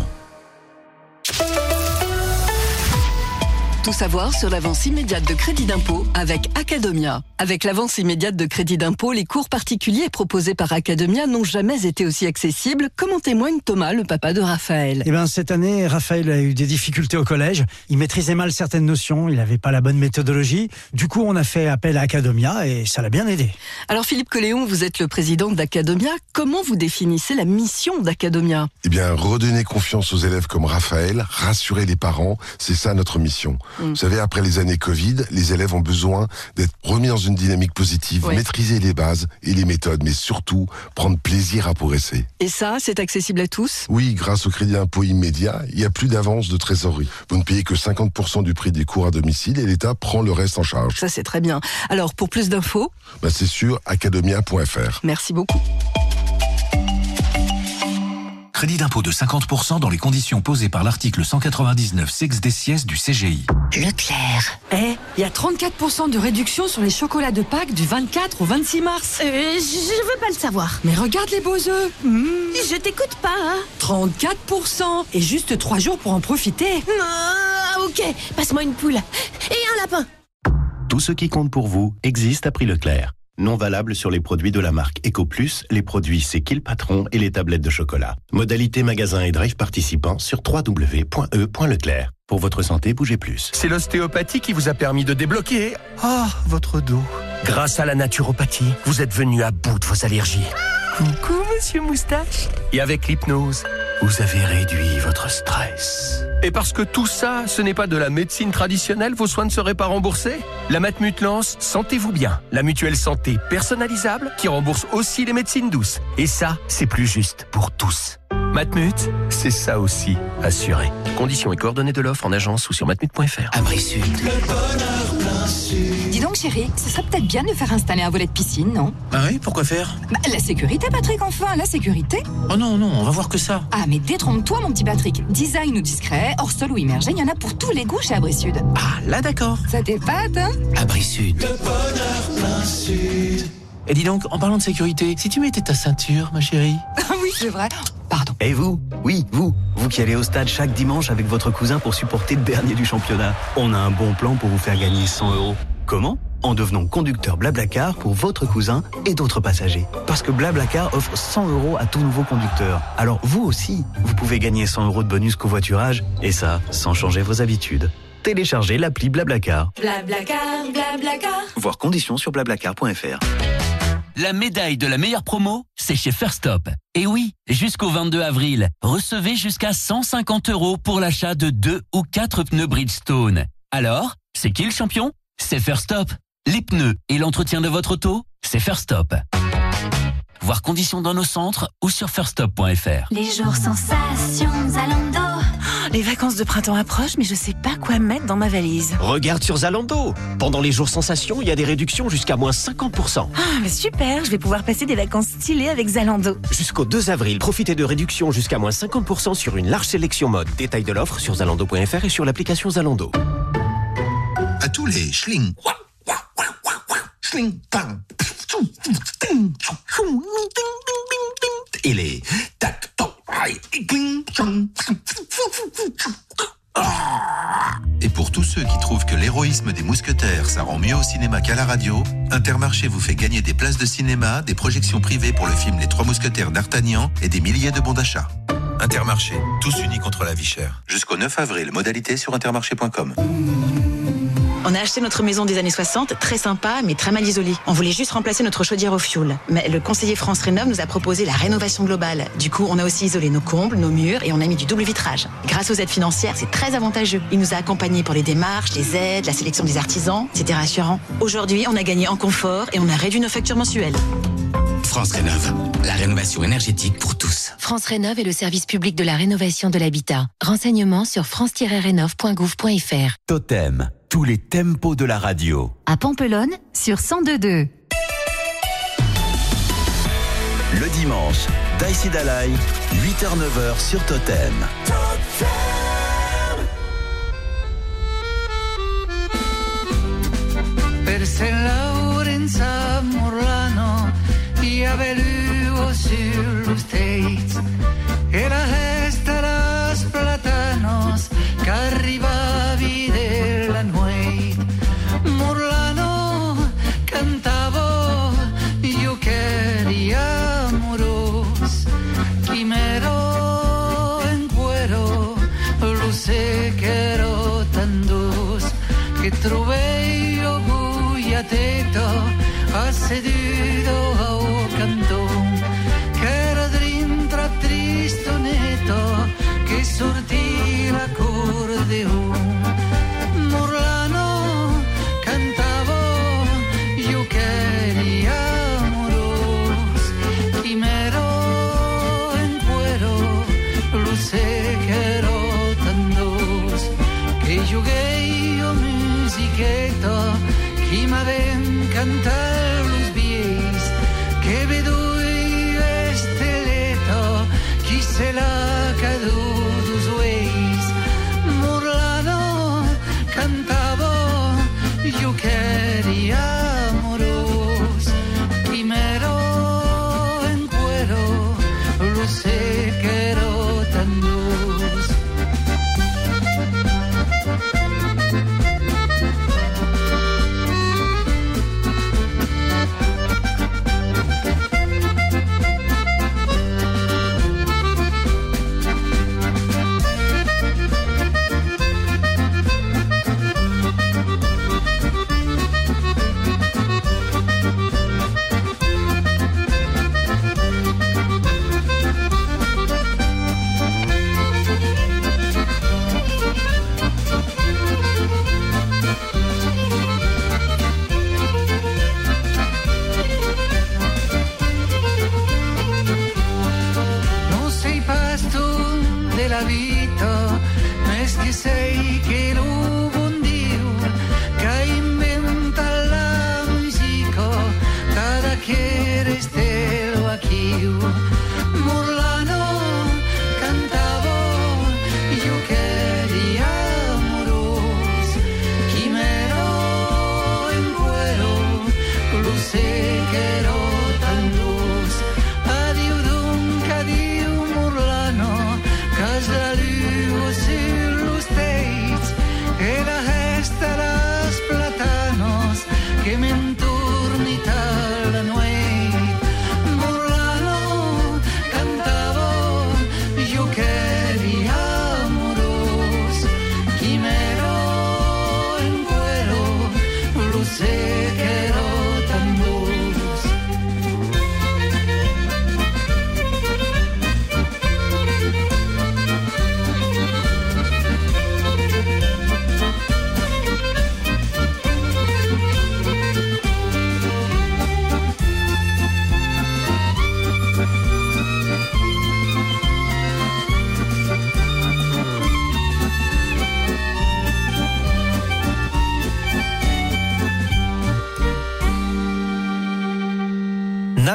Tout savoir sur l'avance immédiate de crédit d'impôt avec Academia. Avec l'avance immédiate de crédit d'impôt, les cours particuliers proposés par Academia n'ont jamais été aussi accessibles, comme en témoigne Thomas, le papa de Raphaël. Eh ben, cette année, Raphaël a eu des difficultés au collège. Il maîtrisait mal certaines notions, il n'avait pas la bonne méthodologie. Du coup, on a fait appel à Academia et ça l'a bien aidé. Alors Philippe Coléon, vous êtes le président d'Academia. Comment vous définissez la mission d'Academia? Eh bien, redonner confiance aux élèves comme Raphaël, rassurer les parents, c'est ça notre mission. Mm. Vous savez, après les années Covid, les élèves ont besoin d'être remis dans une dynamique positive, Ouais. maîtriser les bases et les méthodes, mais surtout prendre plaisir à progresser. Et ça, c'est accessible à tous? Oui, grâce au crédit impôt immédiat, il n'y a plus d'avance de trésorerie. Vous ne payez que 50% du prix des cours à domicile et l'État prend le reste en charge. Ça, c'est très bien. Alors, pour plus d'infos, Bah, c'est sur academia.fr. merci beaucoup. Crédit d'impôt de 50% dans les conditions posées par l'article 199 sex des sièges du CGI. Leclerc. Eh, il y a 34% de réduction sur les chocolats de Pâques du 24 au 26 mars. Euh, je veux pas le savoir. Mais regarde les beaux œufs. Je t'écoute pas, hein. 34% Et juste 3 jours pour en profiter. Ah, ok, passe-moi une poule. Et un lapin. Tout ce qui compte pour vous existe à prix Leclerc. Non valable sur les produits de la marque EcoPlus, les produits C'est qui le patron et les tablettes de chocolat. Modalité magasin et drive participants sur www.e.leclerc. Pour votre santé, bougez plus. C'est l'ostéopathie qui vous a permis de débloquer. Ah, votre dos. Grâce à la naturopathie, vous êtes venu à bout de vos allergies. Coucou, monsieur Moustache. Et avec l'hypnose, vous avez réduit votre stress. Et parce que tout ça, ce n'est pas de la médecine traditionnelle, vos soins ne seraient pas remboursés? La Matmut lance Sentez-vous bien, la mutuelle santé personnalisable qui rembourse aussi les médecines douces. Et ça, c'est plus juste pour tous. Matmut, c'est ça aussi, assuré. Conditions et coordonnées de l'offre en agence ou sur matmut.fr. Abri Sud. Dis donc, chérie, ce serait peut-être bien de faire installer un volet de piscine, non? Ah oui, pourquoi faire? Bah, la sécurité, Patrick, enfin, la sécurité. Oh non, non, on va voir que ça. Ah, mais détrompe-toi, mon petit Patrick. Design ou discret, hors sol ou immergé, il y en a pour tous les goûts chez Abri Sud. Ah, là d'accord. Ça t'épate, hein? Abri Sud. Et dis donc, en parlant de sécurité, si tu mettais ta ceinture, ma chérie. Ah oui, c'est vrai. Pardon. Et vous Oui, vous Vous qui allez au stade chaque dimanche avec votre cousin pour supporter le dernier du championnat. On a un bon plan pour vous faire gagner 100 euros. Comment En devenant conducteur Blablacar pour votre cousin et d'autres passagers. Parce que Blablacar offre 100 euros à tout nouveau conducteur. Alors vous aussi, vous pouvez gagner 100 euros de bonus covoiturage. Et ça, sans changer vos habitudes. Téléchargez l'appli Blablacar. Blablacar, blablacar. Voir conditions sur blablacar.fr. La médaille de la meilleure promo, c'est chez First Stop. Et oui, jusqu'au 22 avril, recevez jusqu'à 150 euros pour l'achat de deux ou quatre pneus Bridgestone. Alors, c'est qui le champion? C'est First Stop. Les pneus et l'entretien de votre auto, c'est First Stop. Voir conditions dans nos centres ou sur firstop.fr. Les jours sensations Zalando. Les vacances de printemps approchent, mais je sais pas quoi mettre dans ma valise. Regarde sur Zalando. Pendant les jours sensations, il y a des réductions jusqu'à moins 50%. Ah, mais super, je vais pouvoir passer des vacances stylées avec Zalando. Jusqu'au 2 avril, profitez de réductions jusqu'à moins 50% sur une large sélection mode. Détail de l'offre sur zalando.fr et sur l'application Zalando. À tous les schling. Schling. Et les tac, Et pour tous ceux qui trouvent que l'héroïsme des mousquetaires, ça rend mieux au cinéma qu'à la radio, Intermarché vous fait gagner des places de cinéma, des projections privées pour le film Les Trois Mousquetaires d'Artagnan et des milliers de bons d'achat. Intermarché, tous unis contre la vie chère. Jusqu'au 9 avril, modalité sur intermarché.com. On a acheté notre maison des années 60, très sympa, mais très mal isolée. On voulait juste remplacer notre chaudière au fioul. Mais le conseiller France Rénov nous a proposé la rénovation globale. Du coup, on a aussi isolé nos combles, nos murs et on a mis du double vitrage. Grâce aux aides financières, c'est très avantageux. Il nous a accompagnés pour les démarches, les aides, la sélection des artisans. C'était rassurant. Aujourd'hui, on a gagné en confort et on a réduit nos factures mensuelles. France Rénov, la rénovation énergétique pour tous. France Rénov est le service public de la rénovation de l'habitat. Renseignements sur france-rénov.gouv.fr. Totem, tous les tempos de la radio. À Pampelonne, sur 102.2. Le dimanche, Daïsi Dalai, 8h-9h sur Totem. per Saint Laurens a Morlano i aveluo sullos teits e la gesta las platanos que arribavi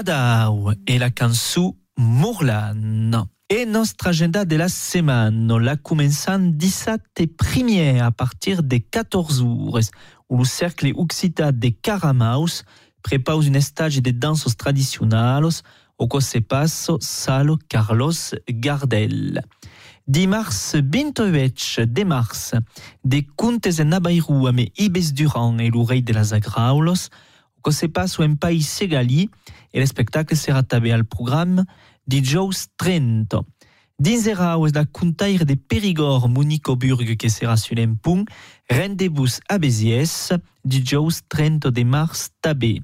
Nadao et la cançó Mourlan. Et notre agenda de la semaine, la commençant 17 premier à partir de 14 jours, où le cercle occità de Caramaus prépare une stage de danses traditionnelles au se Salo Carlos Gardel. Dimarts 28 de mars, de contes en Nabairou amb Ibes Durand et l'oreille de las Agraulos, que se passe un pays segali et le spectacle sera tabé al programme dijous 30. Dins erau la contaire de Périgord Municoburg que sera sur un punt, rendez-vous a Béziès dijous 30 de mars tabé.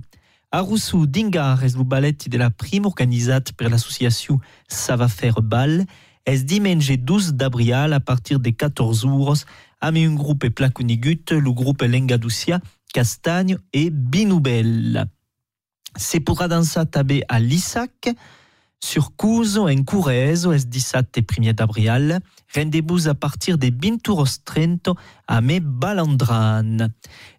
A Roussou Dingar es le ballet de la prime organisat per l'associació Sava Faire Ball es diumenge 12 d'abril a partir de 14 euros amb un groupe placonigut, le groupe Lengaducia, Castagne et Binoubel. Pourra danser tabé à l'Issac, sur Couso en Courezo es 17 et 1er d'abril, rendez-vous à partir de 20 euros 30 a me Balandran.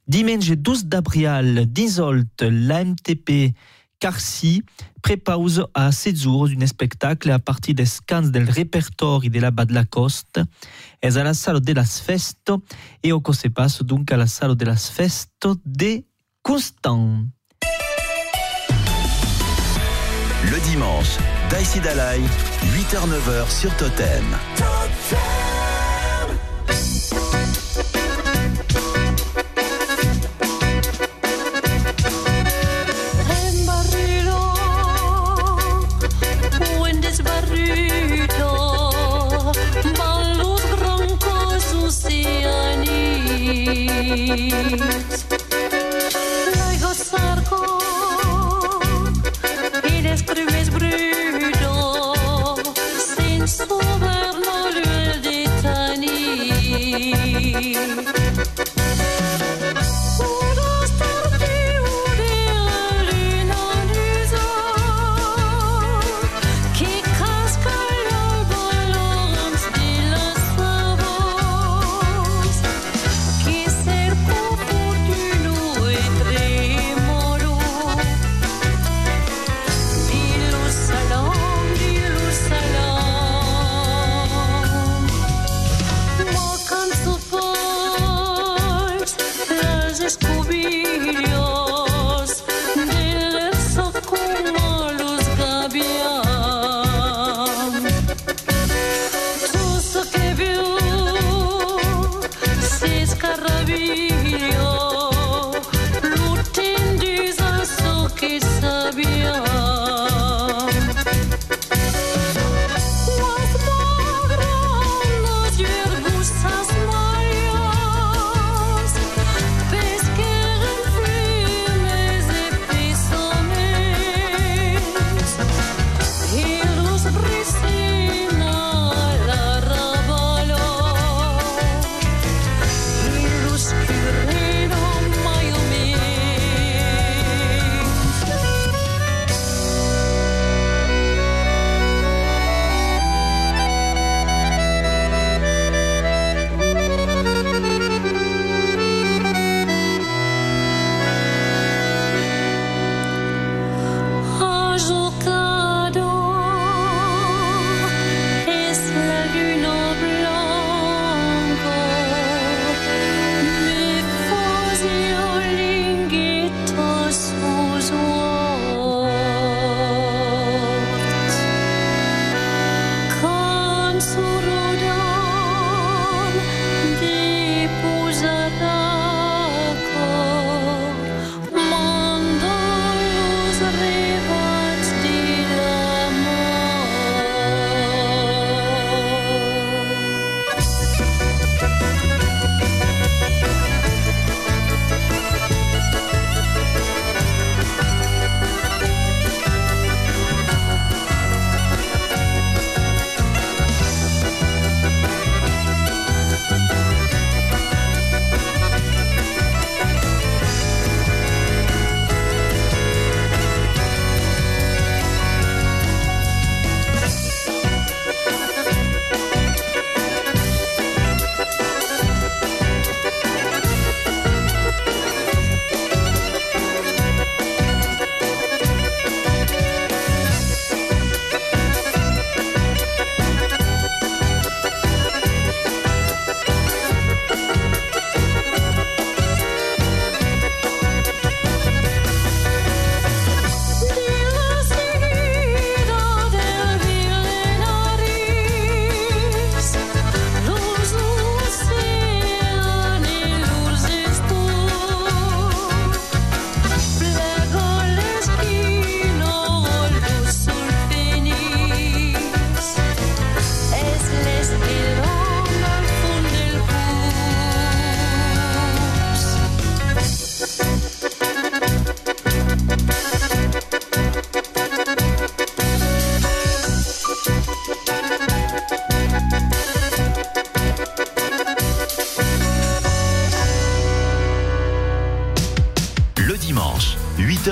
Dimanche 12 d'abril, d'Isolt, l'AMTP Carcy prépause à 7 jours d'un spectacle à partir des scans del répertoire de la Bad Lacoste es à la salle de las Festo et au que se passe donc à la salle de las Festo de Constant. Le dimanche, Daïsi Dalai, 8h-9h sur Totem. En knees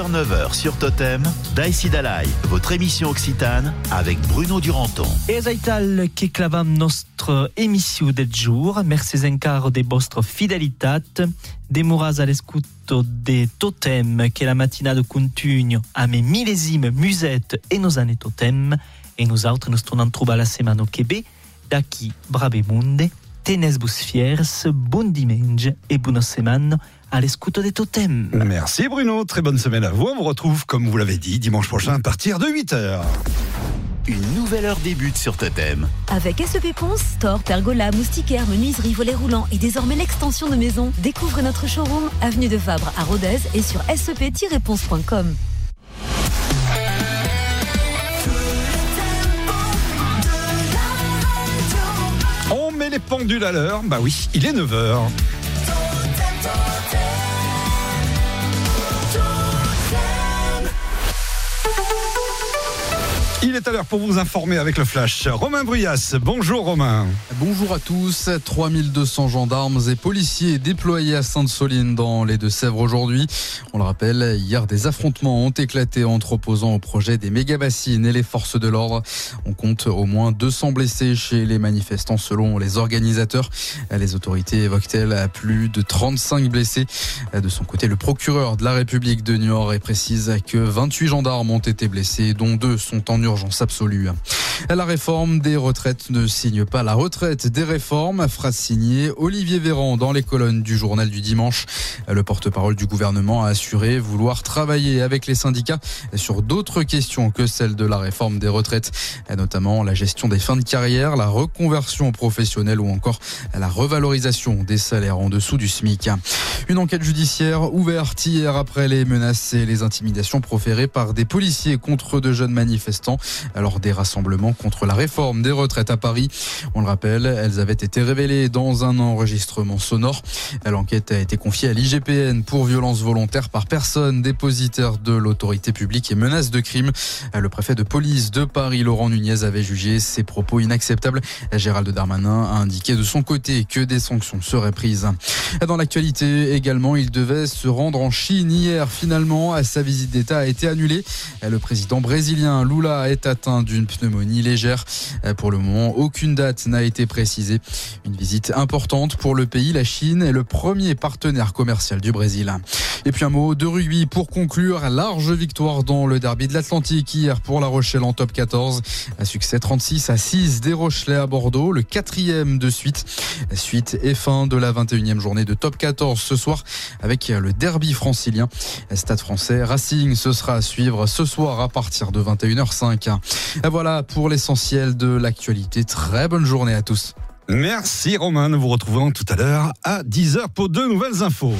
8h-9h sur Totem, Daïsi Dalai, votre émission occitane avec Bruno Duranton. Et Zaital qui clavam notre émission del jour. Merci encore de votre fidélité. Demoras à l'escoute de Totem, qui est la matinade continue à mes millésimes musettes et nos années Totem. Et nous autres, nous tornons trouver la semaine au Québec. Daqui, brave monde, tenez vos fiers, bon dimanche et bonne semaine à l'escoute des totems. Merci Bruno, très bonne semaine à vous. On vous retrouve, comme vous l'avez dit, dimanche prochain à partir de 8h. Une nouvelle heure débute sur Totem. Avec SEP Ponce, store, pergola, moustiquaire, menuiserie, volets roulants et désormais l'extension de maison, découvre notre showroom avenue de Fabre à Rodez et sur sep-ponce.com. On met les pendules à l'heure. Bah oui, il est 9h. Doctor Il est à l'heure pour vous informer avec le flash. Romain Bruyas, bonjour Romain. Bonjour à tous. 3200 gendarmes et policiers déployés à Sainte-Soline dans les Deux-Sèvres aujourd'hui. On le rappelle, hier des affrontements ont éclaté entre opposants au projet des méga-bassines et les forces de l'ordre. On compte au moins 200 blessés chez les manifestants selon les organisateurs. Les autorités évoquent-elles plus de 35 blessés? De son côté, le procureur de la République de Niort précise que 28 gendarmes ont été blessés, dont deux sont en urgence absolue. La réforme des retraites ne signe pas la retraite des réformes. Phrase signée Olivier Véran dans les colonnes du journal du dimanche. Le porte-parole du gouvernement a assuré vouloir travailler avec les syndicats sur d'autres questions que celles de la réforme des retraites, notamment la gestion des fins de carrière, la reconversion professionnelle ou encore la revalorisation des salaires en dessous du SMIC. Une enquête judiciaire ouverte hier après les menaces et les intimidations proférées par des policiers contre de jeunes manifestants lors des rassemblements contre la réforme des retraites à Paris. On le rappelle, elles avaient été révélées dans un enregistrement sonore. L'enquête a été confiée à l'IGPN pour violence volontaire par personne dépositaire de l'autorité publique et menace de crime. Le préfet de police de Paris, Laurent Nunez, avait jugé ces propos inacceptables. Gérald Darmanin a indiqué de son côté que des sanctions seraient prises. Dans l'actualité également, il devait se rendre en Chine hier. Finalement, sa visite d'État a été annulée. Le président brésilien Lula est atteint d'une pneumonie légère. Pour le moment, aucune date n'a été précisée. Une visite importante pour le pays. La Chine est le premier partenaire commercial du Brésil. Et puis un mot de rugby pour conclure. Large victoire dans le derby de l'Atlantique hier pour La Rochelle en top 14. Un succès 36 à 6 des Rochelais à Bordeaux, le quatrième de suite. Suite et fin de la 21e journée de top 14 ce soir avec le derby francilien. Stade français Racing, ce sera à suivre ce soir à partir de 21h05. Et voilà pour l'essentiel de l'actualité. Très bonne journée à tous. Merci Romain, nous vous retrouvons tout à l'heure à 10h pour deux nouvelles infos.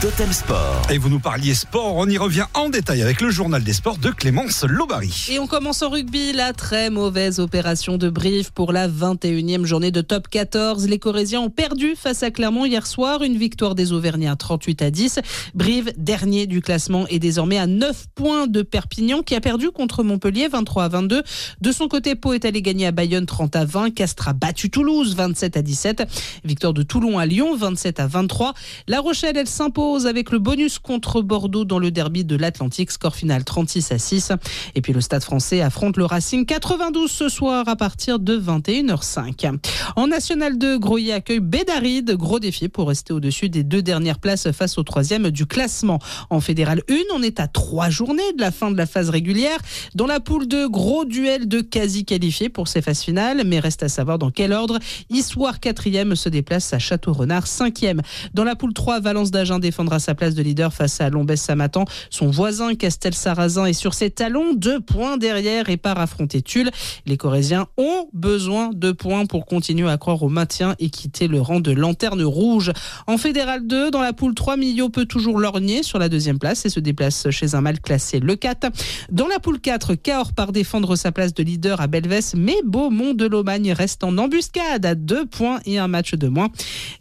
Totem Sport. Et vous nous parliez sport, on y revient en détail avec le journal des sports de Clémence Lobary. Et on commence en rugby, la très mauvaise opération de Brive pour la 21e journée de top 14. Les Corésiens ont perdu face à Clermont hier soir, une victoire des Auvergnats 38 à 10. Brive, dernier du classement, est désormais à 9 points de Perpignan qui a perdu contre Montpellier 23 à 22. De son côté, Pau est allé gagner à Bayonne 30 à 20. Castres a battu Toulouse 27 à 17. Victoire de Toulon à Lyon 27 à 23. La Rochelle, elle s'impose avec le bonus contre Bordeaux dans le derby de l'Atlantique. Score final 36 à 6. Et puis le Stade français affronte le Racing 92 ce soir à partir de 21h05. En National 2, Groyer accueille Bédaride. Gros défi pour rester au-dessus des deux dernières places face au troisième du classement. En Fédéral 1, on est à trois journées de la fin de la phase régulière. Dans la poule 2, gros duel de quasi qualifiés pour ces phases finales. Mais reste à savoir dans quel ordre. Issoire 4e se déplace à Château-Renard 5e. Dans la poule 3, Valence d'Agen défendra sa place de leader face à Lombès Samatan. Son voisin Castel Sarrazin est sur ses talons, deux points derrière et part affronter Tulle. Les Corésiens ont besoin de points pour continuer à croire au maintien et quitter le rang de lanterne rouge. En Fédéral 2, dans la poule 3, Millau peut toujours lorgner sur la deuxième place et se déplace chez un mal classé le 4. Dans la poule 4, Cahors part défendre sa place de leader à Belvès, mais Beaumont de Lomagne reste en embuscade à deux points et un match de moins.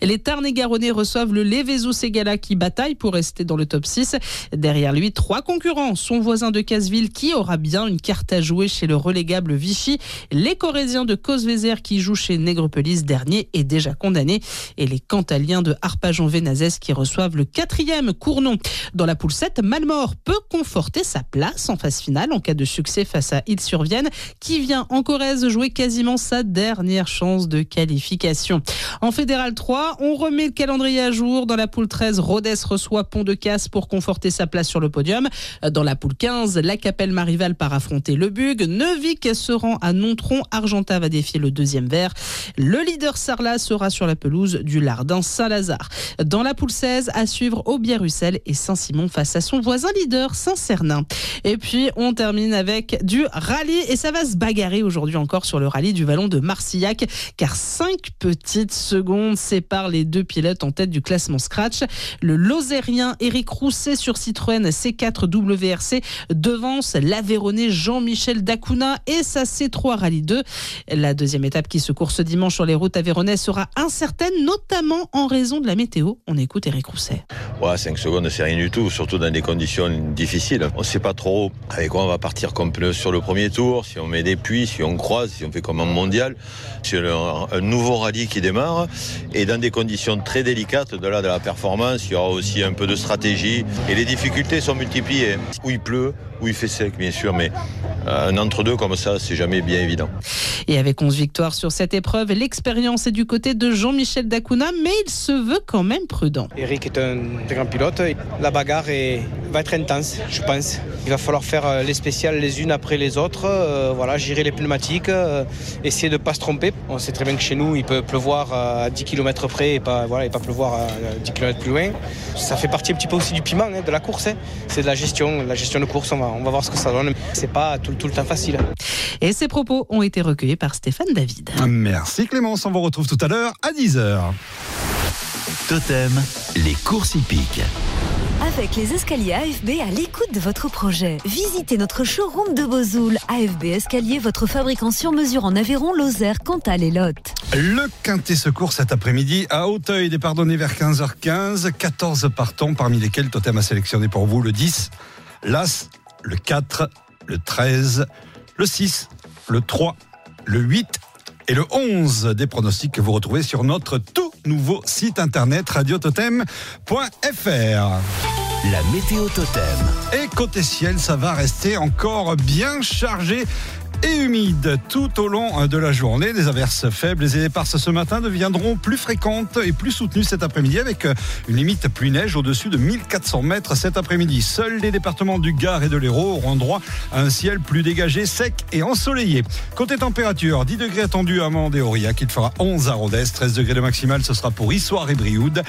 Les Tarn et Garonnais reçoivent le Levezo Segala qui bat pour rester dans le top 6. Derrière lui, trois concurrents. Son voisin de Casseville qui aura bien une carte à jouer chez le relégable Vichy. Les Corésiens de Cosvezer qui jouent chez Nègrepelisse dernier est déjà condamné. Et les Cantaliens de Arpajon-Vénazès qui reçoivent le quatrième Cournon. Dans la poule 7, Malmort peut conforter sa place en phase finale en cas de succès face à Île-sur-Vienne qui vient en Corrèze jouer quasiment sa dernière chance de qualification. En Fédéral 3, on remet le calendrier à jour. Dans la poule 13, Rodez reçoit Pont de Casse pour conforter sa place sur le podium. Dans la poule 15, la Capelle Marival part affronter le Bug. Neuvik se rend à Nontron. Argenta va défier le deuxième vert. Le leader Sarlat sera sur la pelouse du Lardin Saint-Lazare. Dans la poule 16, à suivre Aubière-Russel et Saint-Simon face à son voisin leader Saint-Cernin. Et puis, on termine avec du rallye et ça va se bagarrer aujourd'hui encore sur le rallye du Vallon de Marcillac car cinq petites secondes séparent les deux pilotes en tête du classement scratch. Le Lozérien Eric Rousset sur Citroën C4 WRC devance l'Aveyronais Jean-Michel Dacuna et sa C3 Rallye 2. La deuxième étape qui se court ce dimanche sur les routes aveyronaises sera incertaine, notamment en raison de la météo. On écoute Eric Rousset. Ouais, 5 secondes, c'est rien du tout, surtout dans des conditions difficiles. On ne sait pas trop avec quoi on va partir comme sur le premier tour, si on met des puits, si on croise, si on fait comme en mondial. C'est un nouveau rallye qui démarre et dans des conditions très délicates de là de la performance, il y aura aussi un peu de stratégie et les difficultés sont multipliées. Où il pleut, où il fait sec bien sûr, mais euh, un entre-deux comme ça, c'est jamais bien évident. Et avec 11 victoires sur cette épreuve, l'expérience est du côté de Jean-Michel Dacuna, mais il se veut quand même prudent. Eric est un très grand pilote. La bagarre est- va être intense, je pense. Il va falloir faire euh, les spéciales les unes après les autres. euh, voilà, gérer les pneumatiques, euh, essayer de ne pas se tromper. On sait très bien que chez nous, il peut pleuvoir à 10 km près et pas, voilà, et pas pleuvoir à 10 km plus loin. Ça fait partie un petit peu aussi du piment hein, de la course. hein. C'est de la gestion, la gestion de course. On va, on va voir ce que ça donne. C'est pas tout, tout le temps facile. Et ces propos ont été recueillis par Stéphane David. Merci Clémence, on vous retrouve tout à l'heure à 10h. Totem, les courses hippiques. Avec les escaliers AFB à l'écoute de votre projet. Visitez notre showroom de Bozoul. AFB Escalier, votre fabricant sur mesure en Aveyron, Lozère, Cantal et Lot. Le Quintet Secours cet après-midi à Hauteuil, départ donné vers 15h15. 14 partants, parmi lesquels Totem a sélectionné pour vous le 10, l'As, le 4, le 13, le 6, le 3, le 8 et le 11 des pronostics que vous retrouvez sur notre tout nouveau site internet radiototem.fr. La météo Totem. Et côté ciel, ça va rester encore bien chargé et humide tout au long de la journée. Des averses faibles et éparses ce matin deviendront plus fréquentes et plus soutenues cet après-midi avec une limite pluie-neige au-dessus de 1400 mètres cet après-midi. Seuls les départements du Gard et de l'Hérault auront droit à un ciel plus dégagé, sec et ensoleillé. Côté température, 10 degrés attendus à Mende et Aurillac. Il fera 11 à Rodez, 13 degrés de maximal, ce sera pour Issoire et Brioude.